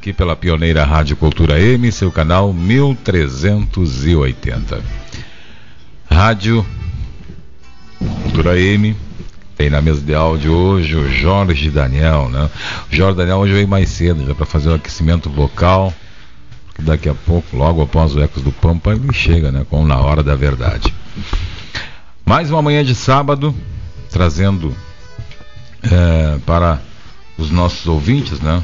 Aqui pela pioneira Rádio Cultura M, seu canal 1380. Rádio Cultura M, tem na mesa de áudio hoje o Jorge Daniel, né? O Jorge Daniel hoje veio mais cedo, já para fazer o aquecimento vocal. Daqui a pouco, logo após o Ecos do Pampa, ele chega, né? Com Na Hora da Verdade. Mais uma manhã de sábado, trazendo é, para os nossos ouvintes, né?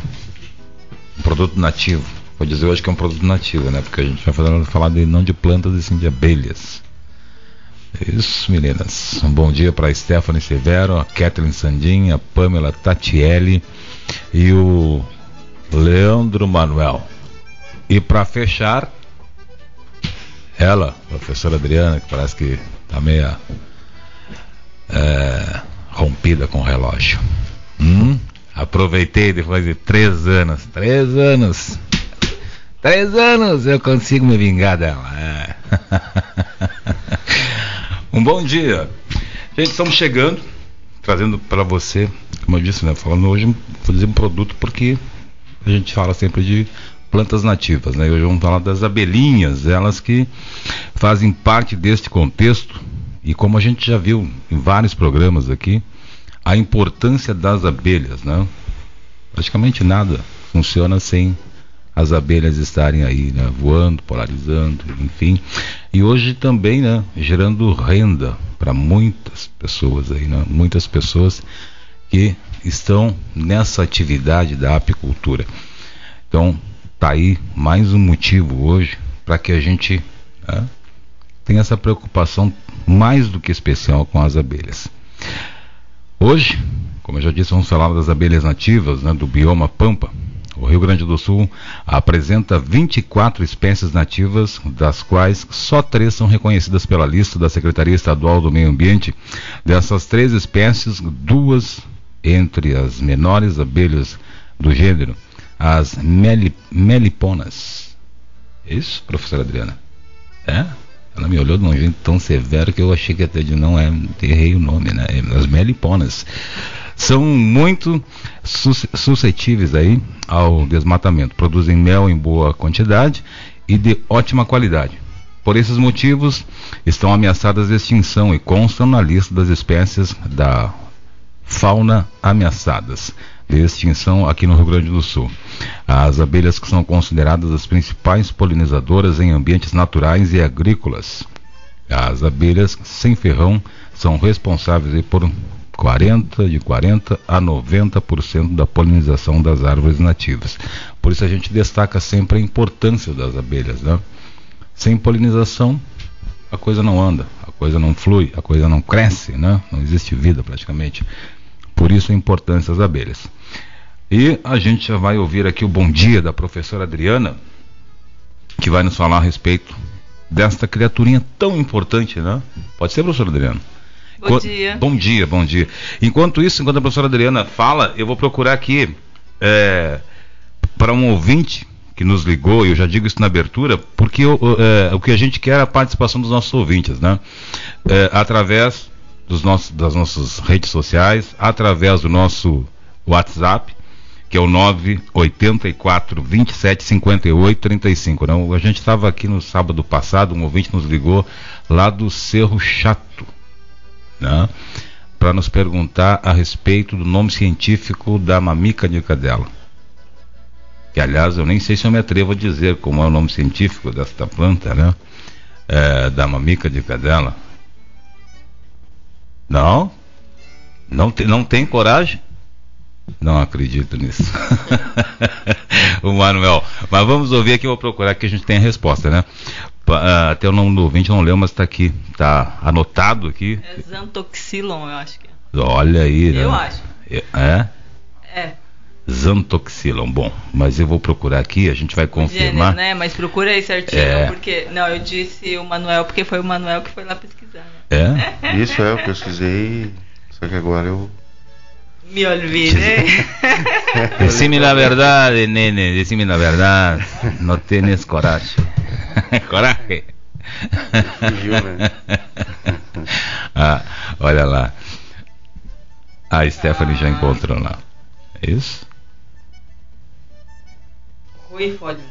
Um produto nativo. Vou dizer hoje que é um produto nativo, né? Porque a gente vai falar, de, não de plantas, e sim de abelhas. Isso, meninas. Um bom dia para Stephanie Severo, a Kathleen Sandin, a Pamela Tatielli e o Leandro Manuel. E para fechar, ela, professora Adriana, que parece que tá meia é, rompida com o relógio. Hum? Aproveitei depois de três anos. Três anos. Três anos eu consigo me vingar dela. É. um bom dia. Gente, estamos chegando, trazendo para você, como eu disse, né? Falando hoje, vou dizer um produto porque a gente fala sempre de plantas nativas, né? Hoje vamos falar das abelhinhas, elas que fazem parte deste contexto e como a gente já viu em vários programas aqui, a importância das abelhas, né? Praticamente nada funciona sem as abelhas estarem aí, né? Voando, polarizando, enfim. E hoje também, né? Gerando renda para muitas pessoas aí, né? Muitas pessoas que estão nessa atividade da apicultura. Então, tá aí mais um motivo hoje para que a gente né, tenha essa preocupação mais do que especial com as abelhas. Hoje, como eu já disse, vamos falar das abelhas nativas né, do bioma Pampa. O Rio Grande do Sul apresenta 24 espécies nativas, das quais só três são reconhecidas pela lista da Secretaria Estadual do Meio Ambiente. Dessas três espécies, duas entre as menores abelhas do gênero, as meli, meliponas. Isso, professora Adriana? É? Ela me olhou de um jeito tão severo que eu achei que até de não é, errei o nome, né? As meliponas são muito suscetíveis aí ao desmatamento. Produzem mel em boa quantidade e de ótima qualidade. Por esses motivos, estão ameaçadas de extinção e constam na lista das espécies da fauna ameaçadas de extinção aqui no Rio Grande do Sul. As abelhas que são consideradas as principais polinizadoras em ambientes naturais e agrícolas. As abelhas sem ferrão são responsáveis por 40 de 40 a 90% da polinização das árvores nativas. Por isso a gente destaca sempre a importância das abelhas, né? Sem polinização a coisa não anda, a coisa não flui, a coisa não cresce, né? Não existe vida praticamente. Por isso a importância das abelhas. E a gente já vai ouvir aqui o bom dia da professora Adriana, que vai nos falar a respeito desta criaturinha tão importante, né? Pode ser, professora Adriana? Bom dia. Bom dia, bom dia. Enquanto isso, enquanto a professora Adriana fala, eu vou procurar aqui é, para um ouvinte que nos ligou, e eu já digo isso na abertura, porque é, o que a gente quer é a participação dos nossos ouvintes, né? É, através dos nossos, das nossas redes sociais, através do nosso WhatsApp, que é o 984 27 58 35. Não, a gente estava aqui no sábado passado, um ouvinte nos ligou lá do Cerro Chato, né? Para nos perguntar a respeito do nome científico da mamica de cadela. Que aliás eu nem sei se eu me atrevo a dizer como é o nome científico desta planta, né? É, da mamica de cadela. Não? Não, te, não tem coragem? Não acredito nisso. o Manuel. Mas vamos ouvir aqui, eu vou procurar que a gente tenha a resposta, né? Até o nome do ouvinte não leu, mas está aqui. Está anotado aqui. É Xantoxilon, eu acho que é. Olha aí, né? Eu acho. É? É. Xantoxilon. Bom, mas eu vou procurar aqui, a gente vai confirmar. Gênero, né? Mas procura aí certinho, é. porque. Não, eu disse o Manuel porque foi o Manuel que foi lá pesquisar. Né? É? Isso é, eu pesquisei. Só que agora eu me olvidé. Decime la verdad, nene, decime la verdad. No tienes coraje. coraje. Fugiu, né? ah, olha lá. A Stephanie ah. já encontrou lá. É isso? Roifolium.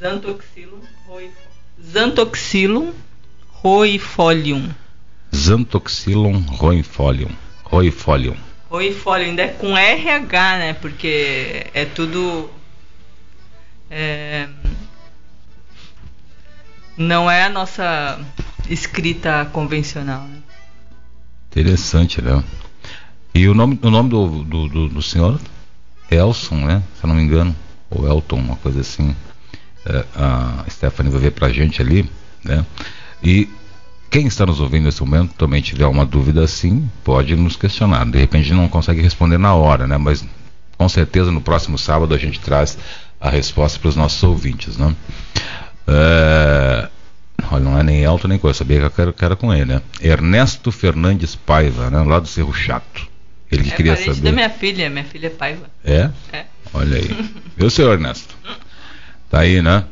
Xantoxilum Xantoxilum roifolium. Xantoxilum roifolium. Roifolium. Roifólio ainda é com RH, né? Porque é tudo. É, não é a nossa escrita convencional. Né? Interessante, Léo. E o nome, o nome do, do, do, do senhor? Elson, né? Se eu não me engano. Ou Elton, uma coisa assim. É, a Stephanie vai ver pra gente ali, né? E quem está nos ouvindo nesse momento também tiver uma dúvida assim, pode nos questionar. De repente não consegue responder na hora, né? Mas com certeza no próximo sábado a gente traz a resposta para os nossos ouvintes, né? É... Olha, não é nem Elton nem coisa, eu sabia que era, que era com ele, né? Ernesto Fernandes Paiva, né? Lá do Cerro Chato. Ele é queria saber. da minha filha, minha filha é Paiva. É? É. Olha aí. Viu, senhor Ernesto? Tá aí, né?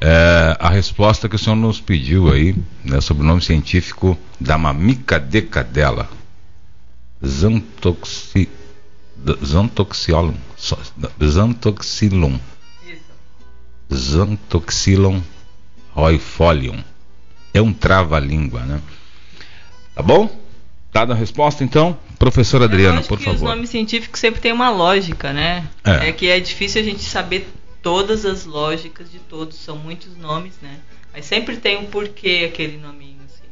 É, a resposta que o senhor nos pediu aí, né, sobre o nome científico da mamica de cadela. Xantoxi, Xantoxiolum. Xantoxilum. Xantoxilum roifolium. É um trava-língua, né? Tá bom? Dada a resposta, então, professora Adriana, por que favor. Os nomes científicos sempre têm uma lógica, né? É. é que é difícil a gente saber todas as lógicas de todos, são muitos nomes, né? Mas sempre tem um porquê aquele nominho, assim.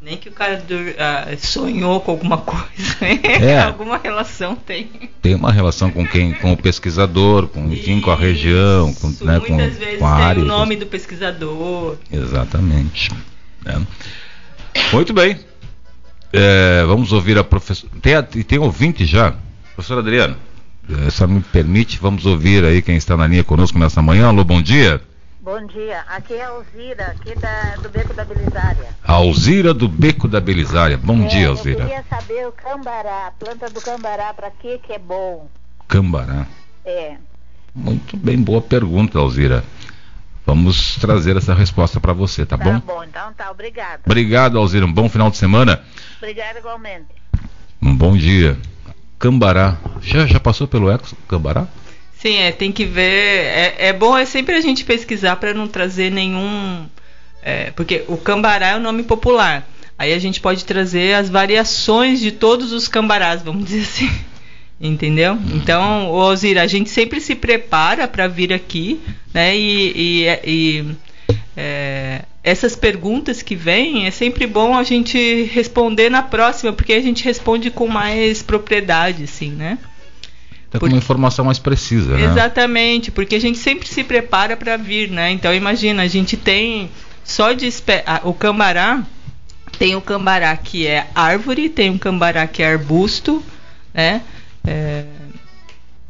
Nem que o cara uh, sonhou com alguma coisa, é. alguma relação tem. Tem uma relação com quem, com o pesquisador, com enfim, com a região, com, né, com, vezes com a área. Tem o nome do pesquisador. Exatamente. É. Muito bem. É, vamos ouvir a professora. Tem, tem ouvinte já? Professora Adriana. Eh, só me permite, vamos ouvir aí quem está na linha conosco nessa manhã. Alô, bom dia. Bom dia, aqui é a Alzira, aqui da, do Beco da Belisária. Alzira do Beco da Belisária. Bom é, dia, Alzira. Eu queria saber o cambará, a planta do cambará, para que que é bom? Cambará. É. Muito bem, boa pergunta, Alzira. Vamos trazer essa resposta para você, tá, tá bom? Tá bom, então tá, obrigado. Obrigado, Alzira. Um bom final de semana. Obrigado igualmente. Um bom dia. Cambará. Já, já passou pelo Eco Cambará? Sim, é, tem que ver. É, é bom é sempre a gente pesquisar para não trazer nenhum. É, porque o cambará é o nome popular. Aí a gente pode trazer as variações de todos os cambarás, vamos dizer assim. Entendeu? Então, Ozira, a gente sempre se prepara para vir aqui, né? E, e, e é, essas perguntas que vêm, é sempre bom a gente responder na próxima, porque a gente responde com mais propriedade, assim, né? Até com uma informação mais precisa, né? Exatamente, porque a gente sempre se prepara para vir, né? Então imagina, a gente tem só de o cambará tem o cambará que é árvore, tem o cambará que é arbusto, né? É,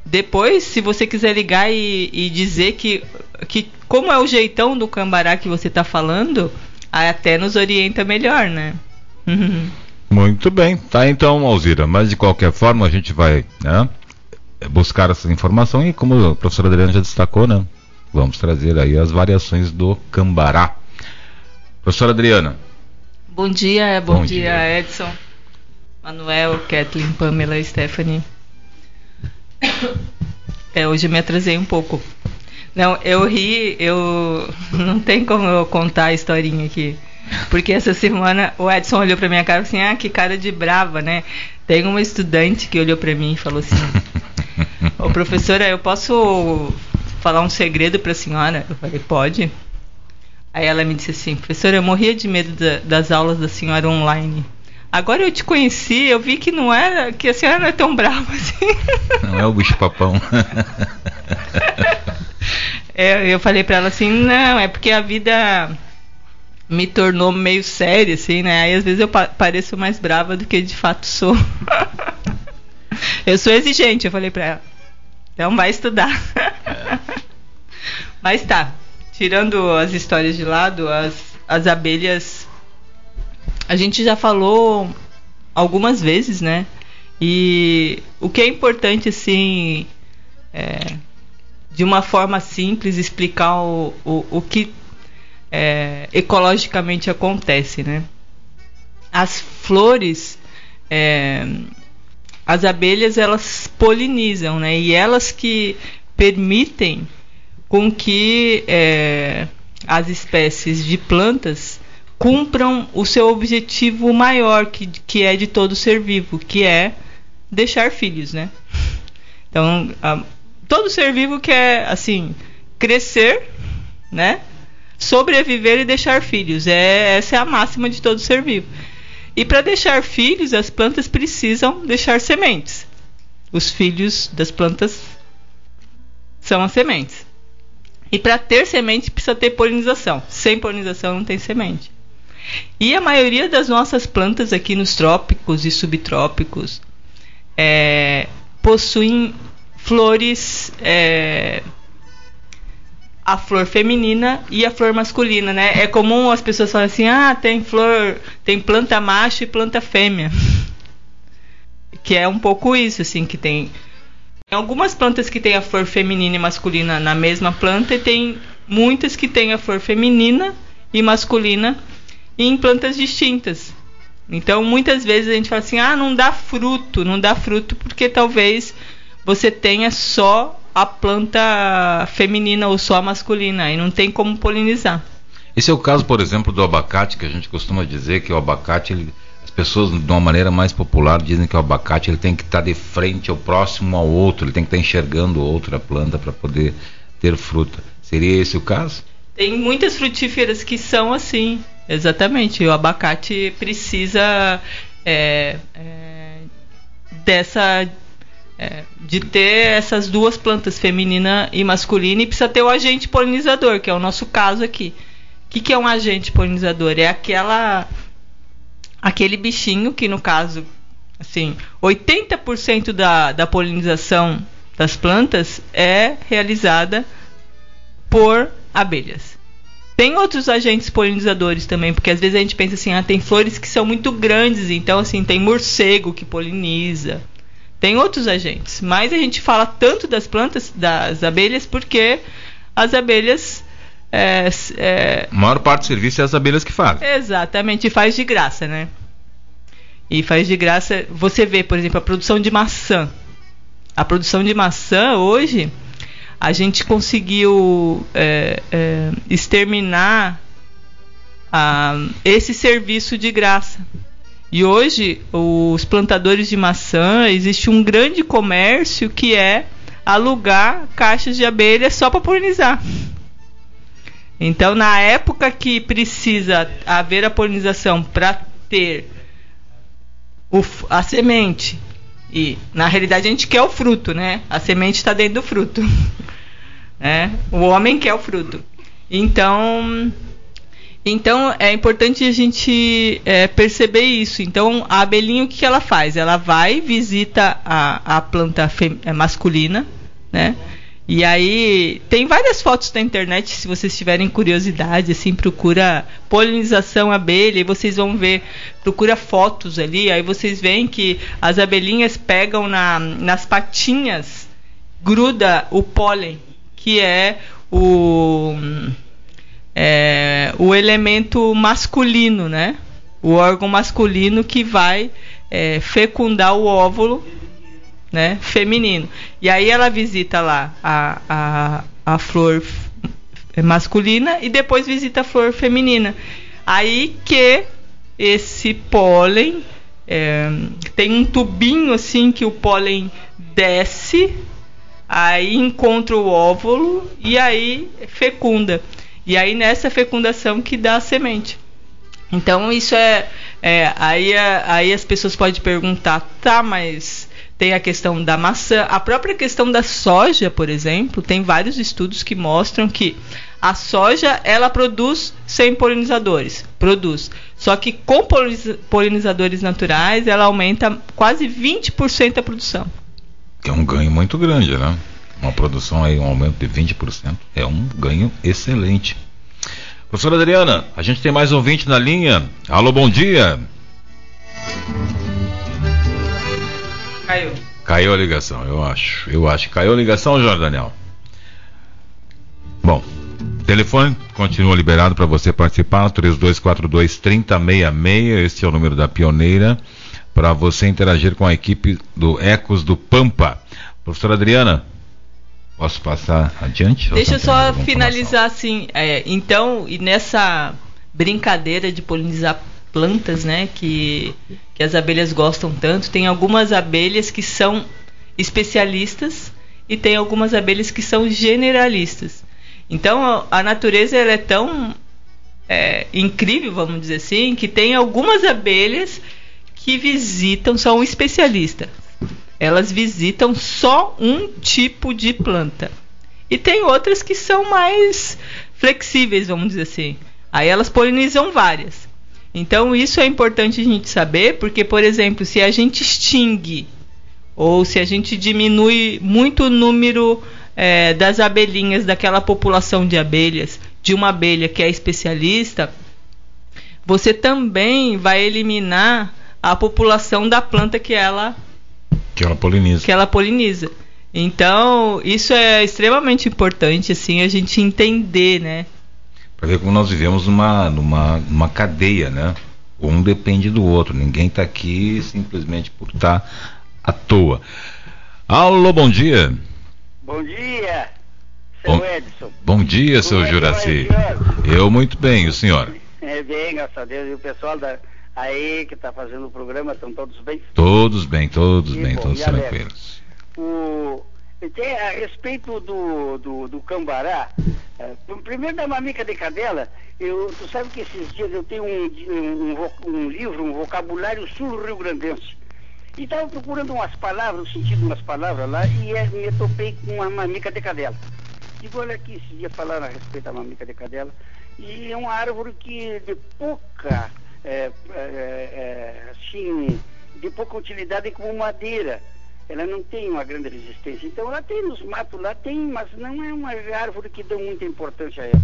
depois, se você quiser ligar e, e, dizer que, que como é o jeitão do cambará que você está falando, até nos orienta melhor, né? Muito bem, tá então, Alzira. Mas de qualquer forma a gente vai né, buscar essa informação e como a professora Adriana já destacou, né? Vamos trazer aí as variações do cambará. Professora Adriana. Bom dia, bom, bom dia, dia, Edson, Manuel, Kathleen, Pamela, Stephanie. É, hoje eu me atrasei um pouco. Não, eu ri, eu não tem como eu contar a historinha aqui. Porque essa semana o Edson olhou pra minha cara assim, ah, que cara de brava, né? Tem uma estudante que olhou pra mim e falou assim: Ô professora, eu posso falar um segredo pra senhora? Eu falei, pode. Aí ela me disse assim, professora, eu morria de medo da, das aulas da senhora online. Agora eu te conheci, eu vi que não era, que a senhora não é tão brava assim. Não é o bicho papão. é, eu falei para ela assim, não, é porque a vida me tornou meio séria, assim, né? Aí às vezes eu pa pareço mais brava do que de fato sou. eu sou exigente, eu falei pra ela. Então vai estudar. É. Mas tá, tirando as histórias de lado, as, as abelhas. A gente já falou algumas vezes, né? E o que é importante, assim, é, de uma forma simples, explicar o, o, o que é, ecologicamente acontece, né? As flores, é, as abelhas elas polinizam, né? E elas que permitem com que é, as espécies de plantas cumpram o seu objetivo maior, que, que é de todo ser vivo, que é deixar filhos, né? Então, a, todo ser vivo quer, assim, crescer, né? sobreviver e deixar filhos. É, essa é a máxima de todo ser vivo. E para deixar filhos, as plantas precisam deixar sementes. Os filhos das plantas são as sementes. E para ter semente precisa ter polinização. Sem polinização não tem semente. E a maioria das nossas plantas aqui nos trópicos e subtrópicos é, possuem flores é, a flor feminina e a flor masculina, né? É comum as pessoas falarem assim: "Ah, tem flor, tem planta macho e planta fêmea". Que é um pouco isso assim que tem tem algumas plantas que têm a flor feminina e masculina na mesma planta e tem muitas que têm a flor feminina e masculina em plantas distintas. Então, muitas vezes a gente fala assim: "Ah, não dá fruto, não dá fruto porque talvez você tenha só a planta feminina ou só a masculina e não tem como polinizar. Esse é o caso, por exemplo, do abacate, que a gente costuma dizer que o abacate, ele, as pessoas de uma maneira mais popular dizem que o abacate ele tem que estar de frente ao próximo ao outro, ele tem que estar enxergando outra planta para poder ter fruta. Seria esse o caso? Tem muitas frutíferas que são assim, exatamente. O abacate precisa é, é, dessa é, de ter essas duas plantas, feminina e masculina, e precisa ter o agente polinizador, que é o nosso caso aqui. O que, que é um agente polinizador? É aquela aquele bichinho que, no caso, assim, 80% da, da polinização das plantas é realizada por abelhas. Tem outros agentes polinizadores também, porque às vezes a gente pensa assim, ah, tem flores que são muito grandes, então assim, tem morcego que poliniza, tem outros agentes, mas a gente fala tanto das plantas, das abelhas, porque as abelhas. É, é, a maior parte do serviço é as abelhas que fazem. Exatamente, e faz de graça, né? E faz de graça. Você vê, por exemplo, a produção de maçã. A produção de maçã hoje, a gente conseguiu é, é, exterminar a, esse serviço de graça. E hoje, os plantadores de maçã, existe um grande comércio que é alugar caixas de abelha só para polinizar. Então, na época que precisa haver a polinização para ter o, a semente, e na realidade a gente quer o fruto, né? A semente está dentro do fruto. né? O homem quer o fruto. Então, Então é importante a gente é, perceber isso. Então a abelhinha o que, ela faz? Ela vai visita a, a planta é, masculina, né? E aí tem várias fotos na internet, se vocês tiverem curiosidade, assim, procura polinização abelha e vocês vão ver, procura fotos ali, aí vocês veem que as abelhinhas pegam na, nas patinhas, gruda o pólen, que é o é, o elemento masculino, né? O órgão masculino que vai é, fecundar o óvulo, né? Feminino. E aí ela visita lá a, a, a flor masculina e depois visita a flor feminina. Aí que esse pólen é, tem um tubinho assim que o pólen desce, aí encontra o óvulo e aí fecunda. E aí nessa fecundação que dá a semente. Então isso é, é aí, aí as pessoas podem perguntar, tá, mas tem a questão da maçã, a própria questão da soja, por exemplo, tem vários estudos que mostram que a soja ela produz sem polinizadores, produz. Só que com polinizadores naturais ela aumenta quase 20% a produção. É um ganho muito grande, né? uma produção aí, um aumento de 20%, é um ganho excelente. Professora Adriana, a gente tem mais ouvinte na linha. Alô, bom dia. Caiu. Caiu a ligação, eu acho. Eu acho. Caiu a ligação, Jorge Daniel. Bom, telefone continua liberado para você participar, 3242 3066, este é o número da pioneira, para você interagir com a equipe do Ecos do Pampa. Professora Adriana, Posso passar adiante? Deixa eu só finalizar assim. É, então, e nessa brincadeira de polinizar plantas, né, que, que as abelhas gostam tanto, tem algumas abelhas que são especialistas e tem algumas abelhas que são generalistas. Então, a, natureza é tão é, incrível, vamos dizer assim, que tem algumas abelhas que visitam, são especialistas elas visitam só um tipo de planta. E tem outras que são mais flexíveis, vamos dizer assim. Aí elas polinizam várias. Então isso é importante a gente saber, porque, por exemplo, se a gente extingue ou se a gente diminui muito o número é, das abelhinhas daquela população de abelhas, de uma abelha que é especialista, você também vai eliminar a população da planta que ela que ela poliniza. Que ela poliniza. Então, isso é extremamente importante, assim, a gente entender, né? Para ver como nós vivemos numa, numa, numa cadeia, né? Um depende do outro. Ninguém está aqui simplesmente por estar tá à toa. Alô, bom dia. Bom dia, seu bom, Edson. Bom dia, seu é Juraci. Eu muito bem, o senhor? É bem, graças a Deus. E o pessoal da, aí que está fazendo o programa, estão todos bem? Todos bem, todos bem, bom, todos tranquilos. O, a respeito do, do, do cambará, é, primeiro da mamica de cadela, eu, tu sabe que esses dias eu tenho um, um, um livro, um vocabulário sul-rio-grandense. E estava procurando umas palavras, o sentido de umas palavras lá, e é, me topei com uma mamica de cadela. Digo, olha aqui, esses dias falaram a respeito da mamica de cadela, e é uma árvore que de pouca é, é, é, assim, de pouca utilidade como madeira. Ela não tem uma grande resistência. Então ela tem nos matos lá, tem, mas não é uma árvore que dá muita importância a ela.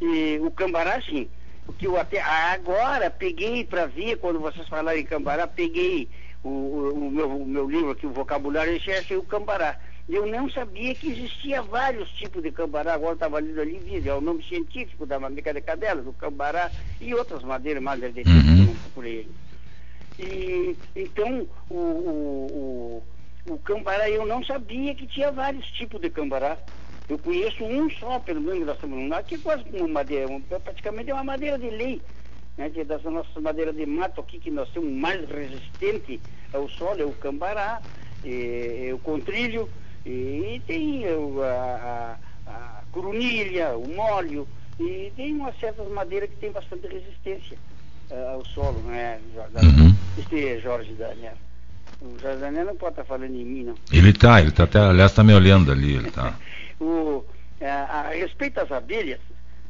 E o cambará, sim. O que eu até agora peguei para ver, quando vocês falaram em cambará, peguei o, o, o, meu, o meu livro aqui, o vocabulário, e achei o cambará. Eu não sabia que existia vários tipos de cambará, agora estava lendo ali, viu, é o nome científico da madeira de cadela, do cambará e outras madeiras mais de uhum. por ele. E, então, o, o, o, cambará, eu não sabia que tinha vários tipos de cambará. Eu conheço um só, pelo menos da Samanungá, que é quase uma madeira, um, praticamente é uma madeira de lei. Né, que é das nossas madeiras de mato aqui, que nós temos mais resistente ao solo, é o cambará, é, é o contrilho, e tem a, a, a coronilha, o molho, e tem umas certas madeiras que tem bastante resistência uh, ao solo, né, Jorge? Uhum. Este é Jorge Daniel. O Jorge Daniel não pode estar falando em mim, não. Ele está, ele está até, aliás, está me olhando ali, ele está. o, a, a, respeito às abelhas,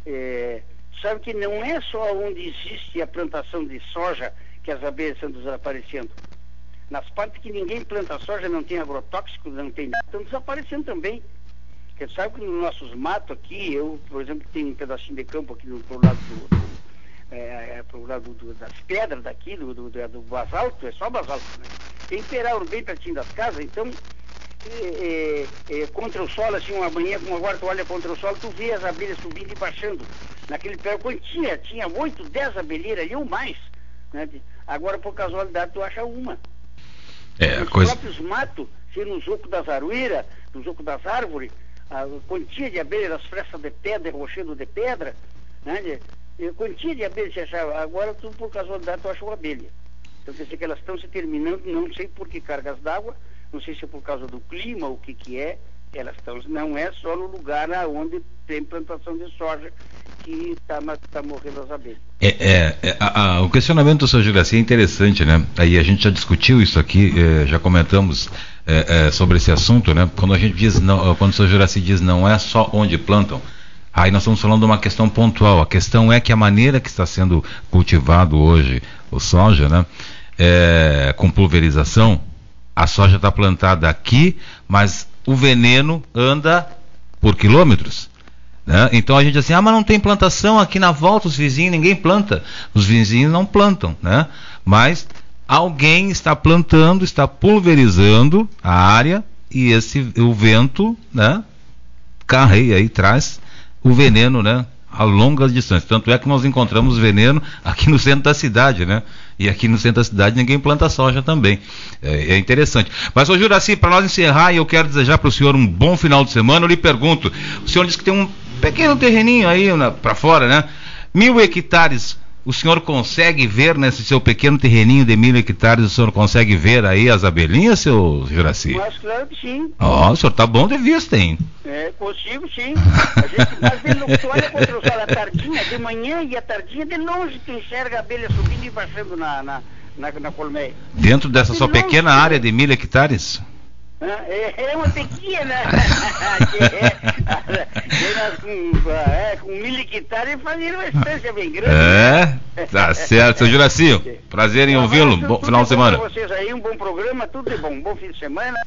é, sabe que não é só onde existe a plantação de soja que as abelhas estão desaparecendo. Nas partes que ninguém planta soja, não tem agrotóxicos, não tem nada, estão desaparecendo também. Porque sabe que nos nossos matos aqui, eu, por exemplo, tenho um pedacinho de campo aqui no pro lado do, do é, é, pro lado do, das pedras daqui, do, do, do, basalto, é só basalto, né? Peral bem pertinho das casas, então é, é, é, contra o sol, assim, uma manhã, como agora tu olha contra o sol, tu vê as abelhas subindo e baixando. Naquele pé, quando tinha, tinha 8, 10 abelheiras ali ou mais. Né? Agora, por casualidade, tu acha uma. É, Os coisa... próprios matos, se no zoco das aruíras, no zoco das árvores, a quantia de abelhas, as frestas de pedra, rochedo de pedra, né? De, de, abelhas você achava. Agora, tu, por casualidade, tu acha uma abelha. Então, quer dizer que elas estão se terminando, não sei por que cargas d'água, não sei se é por causa do clima, o que que é, elas estão, não é só no lugar onde tem plantação de soja que está tá morrendo as abelhas. É, é, é a, a, o questionamento do seu Juraci é interessante, né? Aí a gente já discutiu isso aqui, é, já comentamos é, é, sobre esse assunto, né? Quando a gente diz, não, quando o seu Juraci diz não é só onde plantam, aí nós estamos falando de uma questão pontual. A questão é que a maneira que está sendo cultivado hoje o soja, né? É, com pulverização, a soja está plantada aqui, mas o veneno anda por quilômetros. Né? Então a gente diz assim, ah, mas não tem plantação aqui na volta, os vizinhos, ninguém planta. Os vizinhos não plantam, né? Mas alguém está plantando, está pulverizando a área e esse o vento, né? Carreia aí traz o veneno, né? A longas distâncias. Tanto é que nós encontramos veneno aqui no centro da cidade, né? E aqui no centro da cidade ninguém planta soja também. É, é interessante. Mas, ô Juraci, para nós encerrar, e eu quero desejar para o senhor um bom final de semana, eu lhe pergunto: o senhor disse que tem um pequeno terreninho aí para fora, né? Mil hectares o senhor consegue ver nesse seu pequeno terreninho de mil hectares, o senhor consegue ver aí as abelhinhas, seu Juraci? Mas claro que sim. Ó, oh, o senhor tá bom de vista, hein? É, consigo sim. A gente, mas ele, tu olha contra o sol a tardinha, de manhã e a tardinha, de longe tu enxerga a abelha subindo e baixando na, na, na, na colmeia. Dentro dessa de sua longe, pequena área de mil hectares? É, é uma pequena. com, é, com mil hectares fazia uma estância bem grande. É, tá certo. Seu Juraci, prazer em ouvi-lo. Bom final de semana. Para vocês aí, um bom programa, tudo de bom. Bom fim de semana,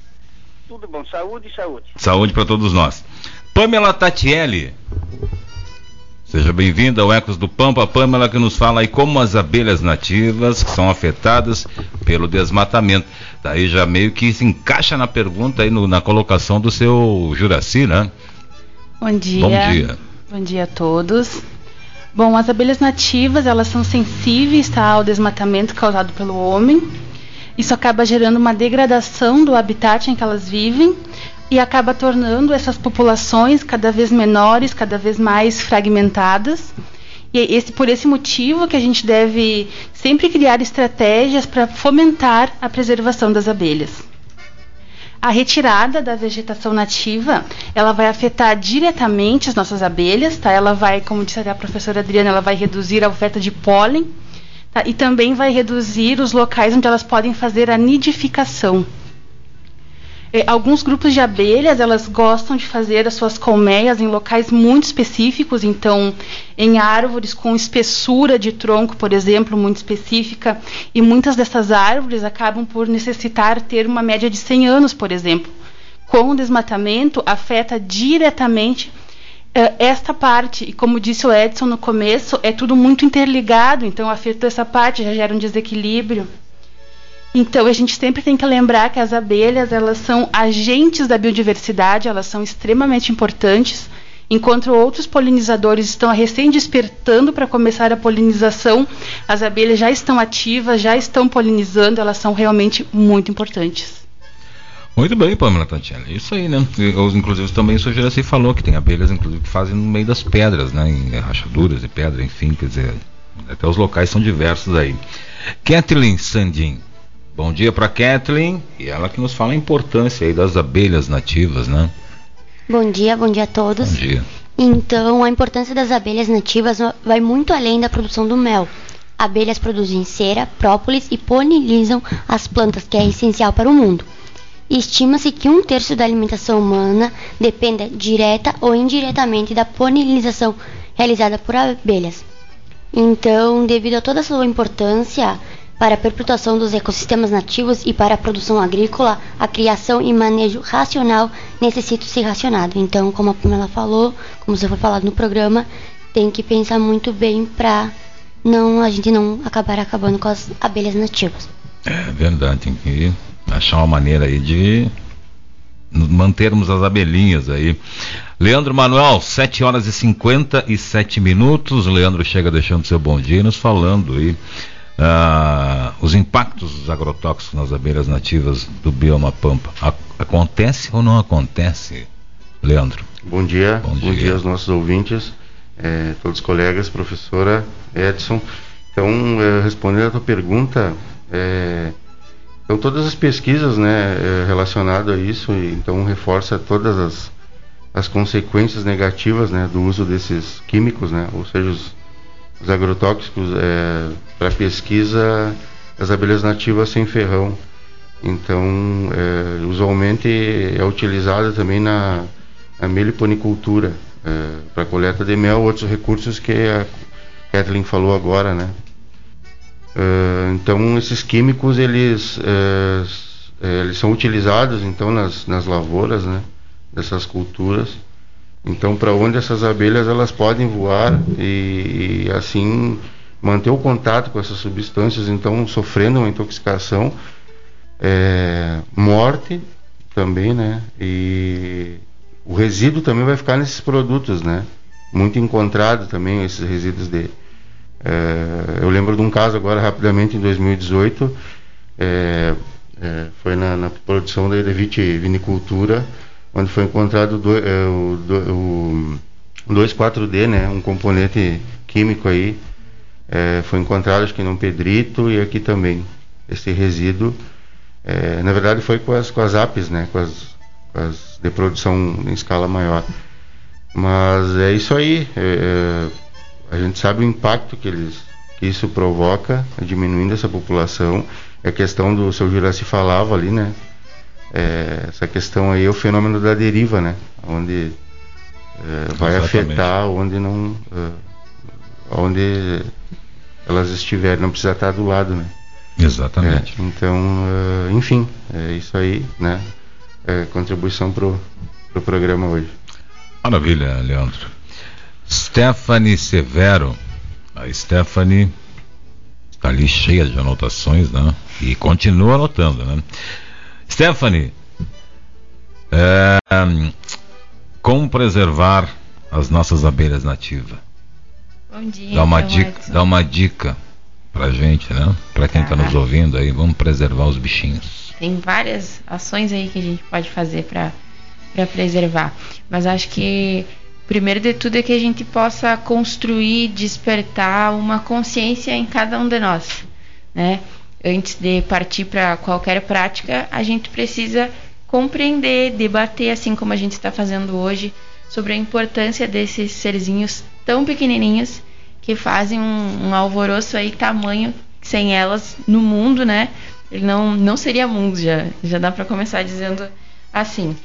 tudo bom. Saúde e saúde. Saúde para todos nós. Pamela Tatielli. Seja bem-vinda ao Ecos do Pampa, Pamela, que nos fala aí como as abelhas nativas são afetadas pelo desmatamento. Daí já meio que se encaixa na pergunta aí no, na colocação do seu Juraci, né? Bom dia. Bom dia. Bom dia a todos. Bom, as abelhas nativas, elas são sensíveis tá, ao desmatamento causado pelo homem. Isso acaba gerando uma degradação do habitat em que elas vivem, e acaba tornando essas populações cada vez menores, cada vez mais fragmentadas. E é esse, por esse motivo que a gente deve sempre criar estratégias para fomentar a preservação das abelhas. A retirada da vegetação nativa, ela vai afetar diretamente as nossas abelhas, tá? Ela vai, como disse a professora Adriana, ela vai reduzir a oferta de pólen, tá? E também vai reduzir os locais onde elas podem fazer a nidificação. É, alguns grupos de abelhas elas gostam de fazer as suas colmeias em locais muito específicos, então em árvores com espessura de tronco, por exemplo, muito específica, e muitas dessas árvores acabam por necessitar ter uma média de 100 anos, por exemplo. Com o desmatamento afeta diretamente uh, esta parte, e como disse o Edson no começo, é tudo muito interligado, então afeta essa parte, já gera um desequilíbrio. Então a gente sempre tem que lembrar que as abelhas elas são agentes da biodiversidade, elas são extremamente importantes. Enquanto outros polinizadores estão recém despertando para começar a polinização, as abelhas já estão ativas, já estão polinizando, elas são realmente muito importantes. Muito bem, Pamela Tantielli. Isso aí, né? Inclusive também o Sr. Juraci falou que tem abelhas, inclusive, que fazem no meio das pedras, né? Em rachaduras de pedra, enfim, quer dizer, até os locais são diversos aí. Kathleen Sandin, Bom dia para Kathleen e ela que nos fala a importância aí das abelhas nativas, né? Bom dia, bom dia a todos. Bom dia. Então, a importância das abelhas nativas vai muito além da produção do mel. Abelhas produzem cera, própolis e polinizam as plantas, que é essencial para o mundo. Estima-se que um terço da alimentação humana dependa direta ou indiretamente da polinização realizada por abelhas. Então, devido a toda a sua importância para a perpetuação dos ecossistemas nativos e para a produção agrícola, a criação e manejo racional necessitam ser racionado. Então, como a Pamela falou, como já foi falado no programa, tem que pensar muito bem para não a gente não acabar acabando com as abelhas nativas. É verdade, tem que achar uma maneira aí de mantermos as abelhinhas aí. Leandro Manuel, 7 horas e 57 minutos. Leandro chega deixando seu bom dia nos falando aí uh, os impactos dos agrotóxicos nas abelhas nativas do bioma Pampa. A acontece ou não acontece, Leandro? Bom dia, bom dia, bom dia aos nossos ouvintes, eh, todos os colegas, professora Edson. Então, eh, respondendo a tua pergunta, eh, então todas as pesquisas né, relacionadas a isso, então reforça todas as, as consequências negativas né, do uso desses químicos, né, ou seja, os, os agrotóxicos é, para pesquisa das abelhas nativas sem ferrão. Então, é, usualmente é utilizada também na, na meliponicultura, é, para coleta de mel, outros recursos que a Kathleen falou agora, né? Uh, então esses químicos eles, uh, eles são utilizados então nas, nas lavouras né, dessas culturas. Então para onde essas abelhas elas podem voar e, e, assim manter o contato com essas substâncias, então sofrendo uma intoxicação, é, morte também, né? E o resíduo também vai ficar nesses produtos, né? Muito encontrado também esses resíduos de é, eu lembro de um caso agora, rapidamente, em 2018, é, é, foi na, na, produção da viticultura, onde foi encontrado do, é, o, do, o 2,4-D, né, um componente químico aí, é, foi encontrado acho que num pedrito e aqui também, esse resíduo. É, na verdade foi com as, com as apes, né, com as, com as de produção em escala maior. Mas é isso aí. É, a gente sabe o impacto que, eles, que isso provoca, diminuindo essa população. É questão do seu Juraci falava ali, né? É, essa questão aí é o fenômeno da deriva, né? Onde é, vai Exatamente. afetar onde não. É, onde elas estiverem, não precisa estar do lado, né? Exatamente. É, então, é, enfim, é isso aí, né? É, contribuição pro, pro programa hoje. Maravilha, Leandro. Stephanie Severo. A Stephanie está ali cheia de anotações, né? E continua anotando, né? Stephanie, é, como preservar as nossas abelhas nativas? Bom dia. Dá uma dica, dá uma dica pra gente, né? Para quem está nos ouvindo aí, vamos preservar os bichinhos. Tem várias ações aí que a gente pode fazer para para preservar, mas acho que primeiro de tudo é que a gente possa construir, despertar uma consciência em cada um de nós, né? Antes de partir para qualquer prática, a gente precisa compreender, debater, assim como a gente está fazendo hoje, sobre a importância desses serzinhos tão pequenininhos que fazem um, um alvoroço aí tamanho sem elas no mundo, né? Ele não, não seria mundo já, já dá para começar dizendo assim.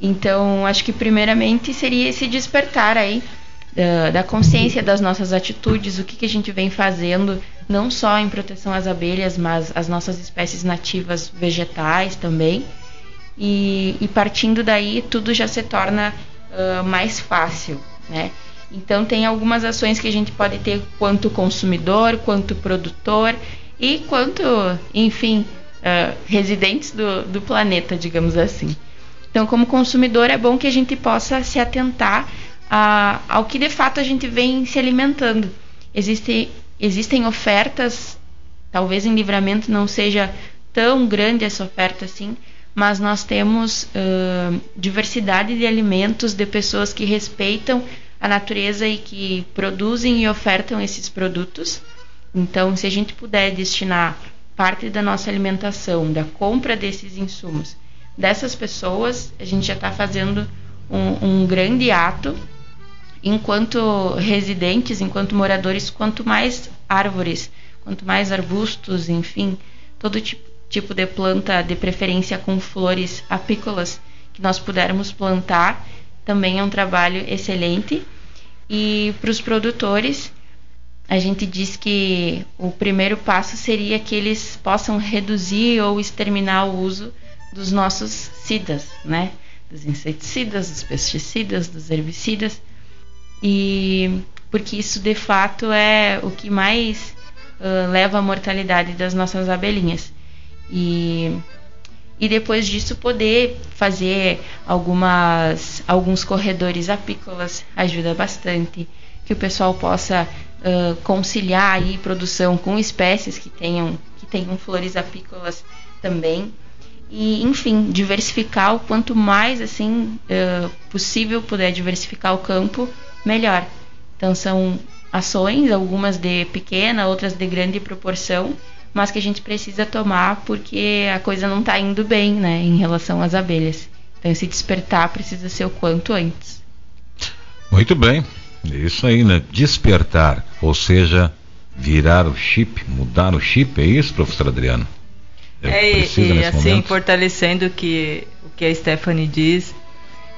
Então, acho que primeiramente seria esse despertar aí da, consciência das nossas atitudes, o que, que a gente vem fazendo, não só em proteção às abelhas, mas as nossas espécies nativas vegetais também. E, e partindo daí, tudo já se torna uh, mais fácil, né? Então, tem algumas ações que a gente pode ter quanto consumidor, quanto produtor e quanto, enfim, uh, residentes do, do planeta, digamos assim. Então, como consumidor, é bom que a gente possa se atentar a, ao que de fato a gente vem se alimentando. Existe, existem ofertas, talvez em livramento não seja tão grande essa oferta assim, mas nós temos uh, diversidade de alimentos de pessoas que respeitam a natureza e que produzem e ofertam esses produtos. Então, se a gente puder destinar parte da nossa alimentação, da compra desses insumos, dessas pessoas, a gente já está fazendo um, um, grande ato. Enquanto residentes, enquanto moradores, quanto mais árvores, quanto mais arbustos, enfim, todo tipo, de planta, de preferência com flores apícolas, que nós pudermos plantar, também é um trabalho excelente. E para os produtores, a gente diz que o primeiro passo seria que eles possam reduzir ou exterminar o uso dos nossos cidas, né? Dos inseticidas, dos pesticidas, dos herbicidas. E porque isso de fato é o que mais uh, leva à mortalidade das nossas abelhinhas. E, e depois disso poder fazer algumas alguns corredores apícolas ajuda bastante. Que o pessoal possa uh, conciliar aí produção com espécies que tenham que tenham flores apícolas também. E enfim diversificar o quanto mais assim uh, possível puder diversificar o campo melhor. Então são ações algumas de pequena outras de grande proporção mas que a gente precisa tomar porque a coisa não está indo bem né em relação às abelhas. Então esse despertar precisa ser o quanto antes. Muito bem. Isso aí né? Despertar ou seja virar o chip mudar o chip. É isso professor Adriano? É, e, e assim, momento? fortalecendo o que, o que a Stephanie diz,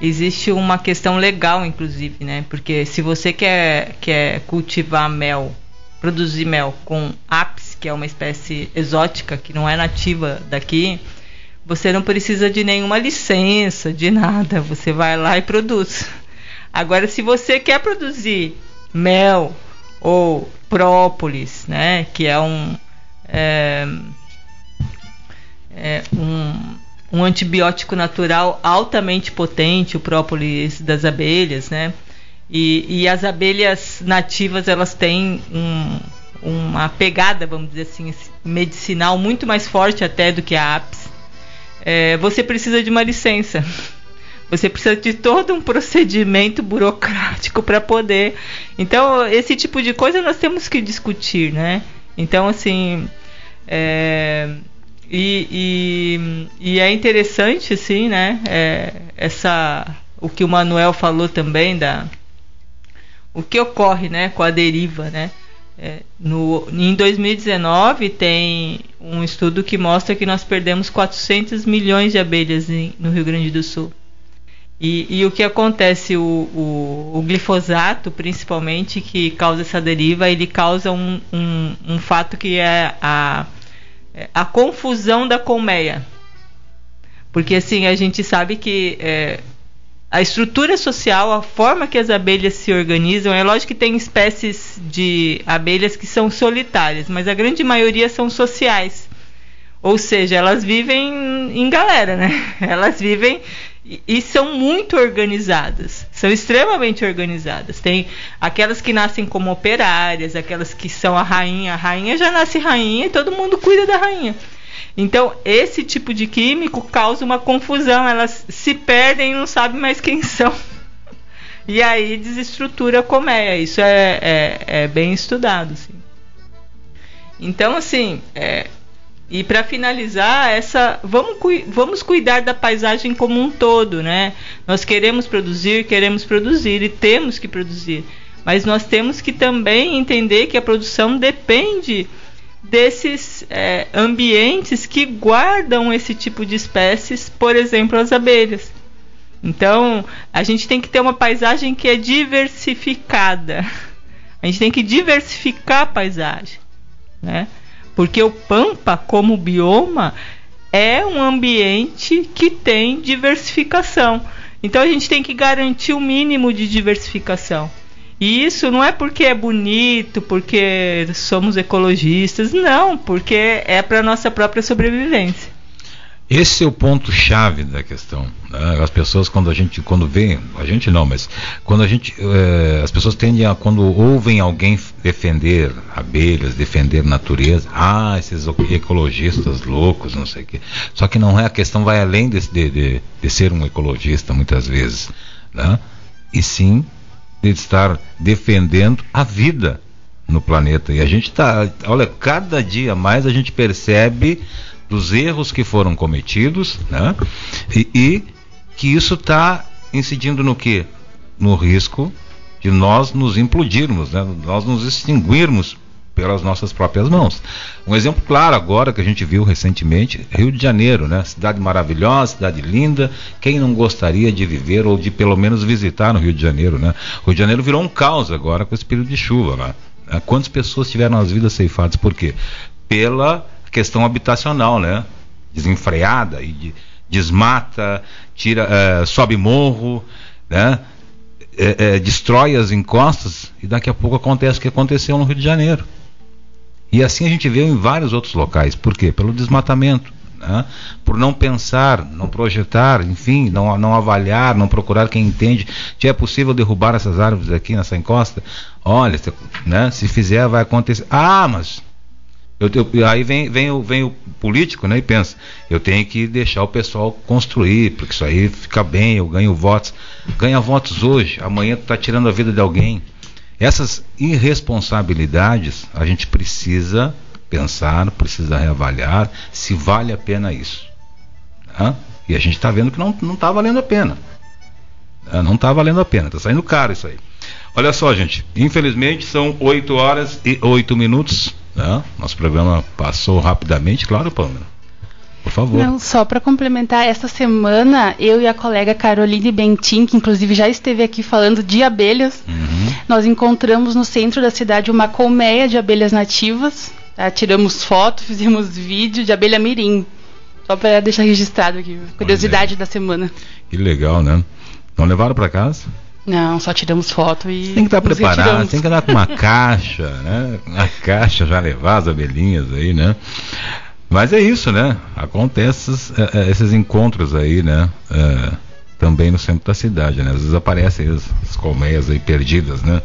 existe uma questão legal, inclusive, né? Porque se você quer, quer cultivar mel, produzir mel com apis, que é uma espécie exótica que não é nativa daqui, você não precisa de nenhuma licença, de nada. Você vai lá e produz. Agora, se você quer produzir mel ou própolis, né? Que é um. É, é, um, um antibiótico natural altamente potente, o própolis das abelhas, né? E, e as abelhas nativas elas têm um, uma pegada, vamos dizer assim, medicinal muito mais forte até do que a apis. É, você precisa de uma licença. Você precisa de todo um procedimento burocrático para poder. Então, esse tipo de coisa nós temos que discutir, né? Então, assim, é, e, e, e, é interessante, assim, né? É, essa, o que o Manuel falou também da o que ocorre, né, com a deriva, né? É, no, em 2019 tem um estudo que mostra que nós perdemos 400 milhões de abelhas em, no Rio Grande do Sul. E, e o que acontece, o, o, o, glifosato, principalmente, que causa essa deriva, ele causa um, um, um fato que é a a confusão da colmeia. Porque assim, a gente sabe que é, a estrutura social, a forma que as abelhas se organizam, é lógico que tem espécies de abelhas que são solitárias, mas a grande maioria são sociais. Ou seja, elas vivem em galera, né? Elas vivem e, são muito organizadas, são extremamente organizadas. Tem aquelas que nascem como operárias, aquelas que são a rainha, a rainha já nasce rainha e todo mundo cuida da rainha. Então, esse tipo de químico causa uma confusão, elas se perdem e não sabem mais quem são. E aí desestrutura a colmeia. Isso é, é, é bem estudado. Assim. Então, assim, é, e para finalizar, essa vamos, vamos cuidar da paisagem como um todo, né? Nós queremos produzir, queremos produzir e temos que produzir. Mas nós temos que também entender que a produção depende desses é, ambientes que guardam esse tipo de espécies, por exemplo, as abelhas. Então, a gente tem que ter uma paisagem que é diversificada. A gente tem que diversificar a paisagem, né? Porque o Pampa, como bioma, é um ambiente que tem diversificação. Então a gente tem que garantir o mínimo de diversificação. E isso não é porque é bonito, porque somos ecologistas, não, porque é para nossa própria sobrevivência. Esse é o ponto chave da questão. Né? As pessoas quando a gente quando vê, a gente não, mas quando a gente é, as pessoas tendem a quando ouvem alguém defender abelhas, defender natureza, ah, esses ecologistas loucos, não sei o quê. Só que não é a questão vai além de, de, de ser um ecologista muitas vezes, né? E sim de estar defendendo a vida no planeta. E a gente está, olha, cada dia mais a gente percebe dos erros que foram cometidos, né? E, e que isso está incidindo no que? No risco de nós nos implodirmos, né? nós nos extinguirmos pelas nossas próprias mãos. Um exemplo claro agora que a gente viu recentemente, Rio de Janeiro, né? Cidade maravilhosa, cidade linda. Quem não gostaria de viver ou de pelo menos visitar no Rio de Janeiro, né? O Rio de Janeiro virou um caos agora com esse período de chuva lá. Né? Quantas pessoas tiveram as vidas ceifadas? Por quê? Pela questão habitacional, né? Desenfreada e de, desmata, tira, é, sobe morro, né? É, é, destrói as encostas e daqui a pouco acontece o que aconteceu no Rio de Janeiro. E assim a gente vê em vários outros locais. Por quê? Pelo desmatamento. Né? Por não pensar, não projetar, enfim, não, não avaliar, não procurar quem entende. Se é possível derrubar essas árvores aqui nessa encosta? Olha, né, se fizer vai acontecer. Ah, mas eu, eu, aí vem, vem, o, vem o político né, e pensa, eu tenho que deixar o pessoal construir, porque isso aí fica bem, eu ganho votos. Ganha votos hoje, amanhã tu está tirando a vida de alguém. Essas irresponsabilidades a gente precisa pensar, precisa reavaliar se vale a pena isso. Né? E a gente está vendo que não está valendo a pena. Não está valendo a pena, está saindo caro isso aí. Olha só, gente, infelizmente são 8 horas e 8 minutos. Né? Nosso programa passou rapidamente, claro, Pâmela. Por favor. Não, só para complementar, essa semana eu e a colega Caroline Bentin, que inclusive já esteve aqui falando de abelhas, uhum. nós encontramos no centro da cidade uma colmeia de abelhas nativas. Tá? Tiramos foto, fizemos vídeo de abelha mirim. Só para deixar registrado aqui, curiosidade da semana. Que legal, né? Não levaram para casa? Não, só tiramos foto e. Você tem que estar preparado, tem que andar com uma caixa, né? Uma caixa já levar as abelhinhas aí, né? Mas é isso, né? Acontece esses, é, é, esses encontros aí, né? É, também no centro da cidade, né? Às vezes aparecem as colmeias aí perdidas, né?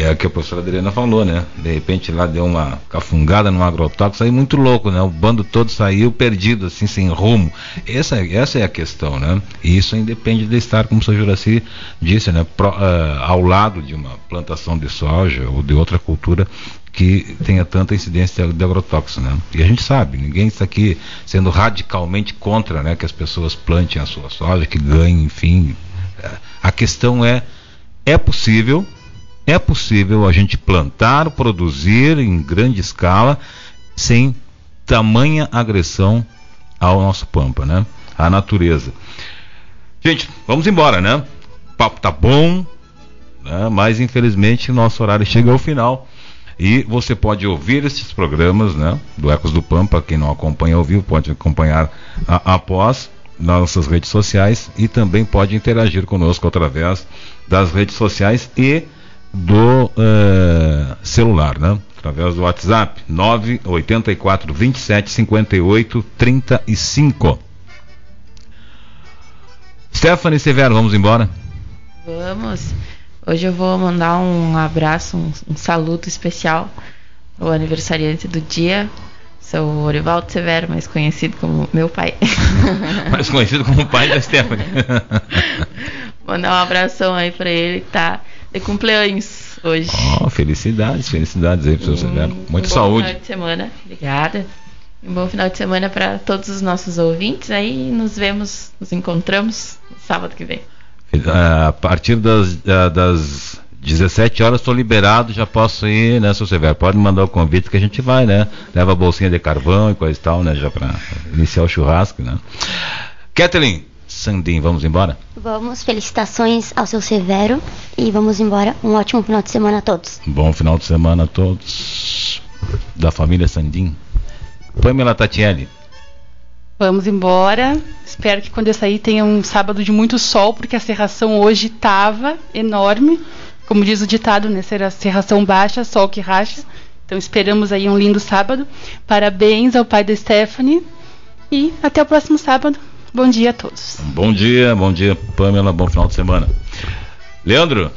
É o que a professora Adriana falou, né? De repente lá deu uma cafungada no agrotóxico, saiu muito louco, né? O bando todo saiu perdido, assim, sem rumo. Essa, essa é a questão, né? E isso independe de estar, como o Sr. Juraci disse, né? Pro, uh, ao lado de uma plantação de soja ou de outra cultura que tenha tanta incidência de agrotóxico, né? E a gente sabe, ninguém está aqui sendo radicalmente contra, né, que as pessoas plantem a sua soja, que ganhem, enfim. A questão é, é possível, é possível a gente plantar, produzir em grande escala sem tamanha agressão ao nosso pampa, né? À natureza. Gente, vamos embora, né? O papo tá bom, né? mas infelizmente nosso horário chega ao final. E você pode ouvir esses programas né, do Ecos do Pampa, quem não acompanha ao vivo pode acompanhar a, após nas nossas redes sociais e também pode interagir conosco através das redes sociais e do uh, celular, né? Através do WhatsApp 984 27 58 35. Stephanie Severo, vamos embora? Vamos. Hoje eu vou mandar um abraço, um, um saluto especial ao aniversariante do dia, sou Orivaldo Severo, mais conhecido como meu pai. mais conhecido como o pai da Stephanie. Mandar um abração aí para ele, tá de cumpleaños hoje. Oh, felicidades, felicidades aí pro seu Severo. Muita um saúde. Bom final de semana, obrigada. Um bom final de semana para todos os nossos ouvintes. Aí nos vemos, nos encontramos sábado que vem. A partir das, das 17 horas estou liberado, já posso ir, né, seu Severo? Pode mandar o convite que a gente vai, né? Leva a bolsinha de carvão e coisa e tal, né? Já para iniciar o churrasco, né? Kathleen, Sandim, vamos embora? Vamos, felicitações ao seu Severo e vamos embora. Um ótimo final de semana a todos. Bom final de semana a todos da família Sandim. Pamela Tatielli. Vamos embora. Espero que quando eu sair tenha um sábado de muito sol, porque a serração hoje estava enorme. Como diz o ditado, né? Serração baixa, sol que racha. Então esperamos aí um lindo sábado. Parabéns ao pai da Stephanie. E até o próximo sábado. Bom dia a todos. Bom dia, bom dia, Pamela. Bom final de semana. Leandro.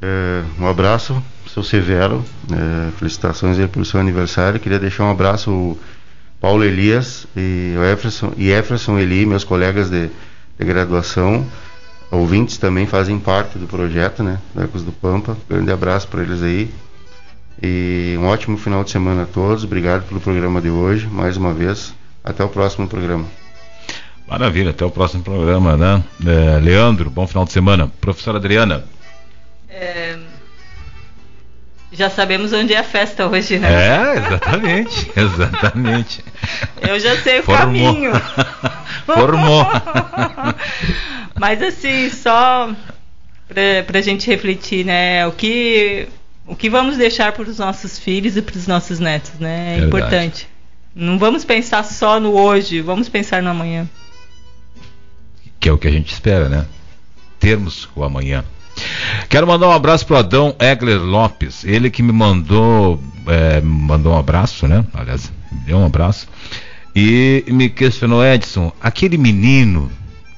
É, um abraço, seu Severo. É, felicitações aí pelo seu aniversário. Queria deixar um abraço Paulo Elias e Jefferson, e Jefferson Eli, meus colegas de, de graduação, ouvintes também fazem parte do projeto, né, do Ecos do Pampa. Grande abraço para eles aí. E um ótimo final de semana a todos. Obrigado pelo programa de hoje, mais uma vez. Até o próximo programa. Maravilha, até o próximo programa, né? É, Leandro, bom final de semana. Professora Adriana. É... Já sabemos onde é a festa hoje, né? É, exatamente, exatamente. Eu já sei o Formou. caminho. Formou. Mas assim, só para a gente refletir, né? O que, o que vamos deixar para os nossos filhos e para os nossos netos, né? É Verdade. importante. Não vamos pensar só no hoje, vamos pensar no amanhã. Que é o que a gente espera, né? Termos o amanhã. Quero mandar um abraço para o Adão Egler Lopes, ele que me mandou, é, mandou um abraço, né? Aliás, me deu um abraço. E me questionou, Edson, aquele menino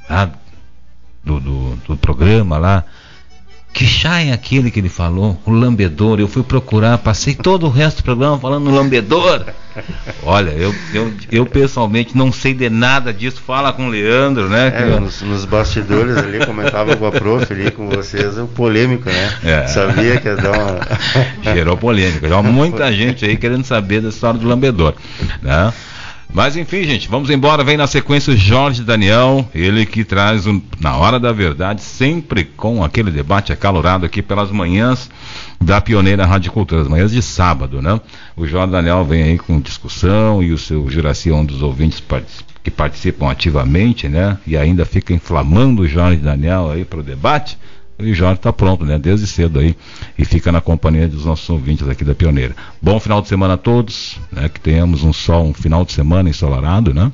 ah, do, do, do programa lá, que chá é aquele que ele falou? O lambedor. Eu fui procurar, passei todo o resto do programa falando no lambedor. Olha, eu, eu, eu pessoalmente não sei de nada disso. Fala com o Leandro, né? É, nos, nos, bastidores ali, comentava com a prof ali, com vocês, o polêmico, né? É. Sabia que ia dar uma. Gerou polêmica. Já muita gente aí querendo saber da história do lambedor. Né? Mas enfim, gente, vamos embora. Vem na sequência o Jorge Daniel, ele que traz um, na hora da verdade, sempre com aquele debate acalorado aqui pelas manhãs da pioneira Rádio Cultura, as manhãs de sábado, né? O Jorge Daniel vem aí com discussão e o seu Juraci é um dos ouvintes que participam ativamente, né? E ainda fica inflamando o Jorge Daniel aí para o debate e Jorge está pronto, né? Desde cedo aí. E fica na companhia dos nossos ouvintes aqui da Pioneira. Bom final de semana a todos, né? Que tenhamos um sol, um final de semana ensolarado, né?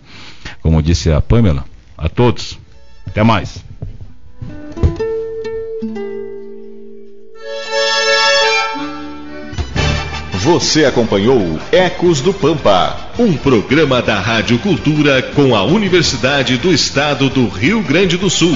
Como disse a Pamela, a todos. Até mais. Você acompanhou Ecos do Pampa, um programa da Rádio Cultura com a Universidade do Estado do Rio Grande do Sul.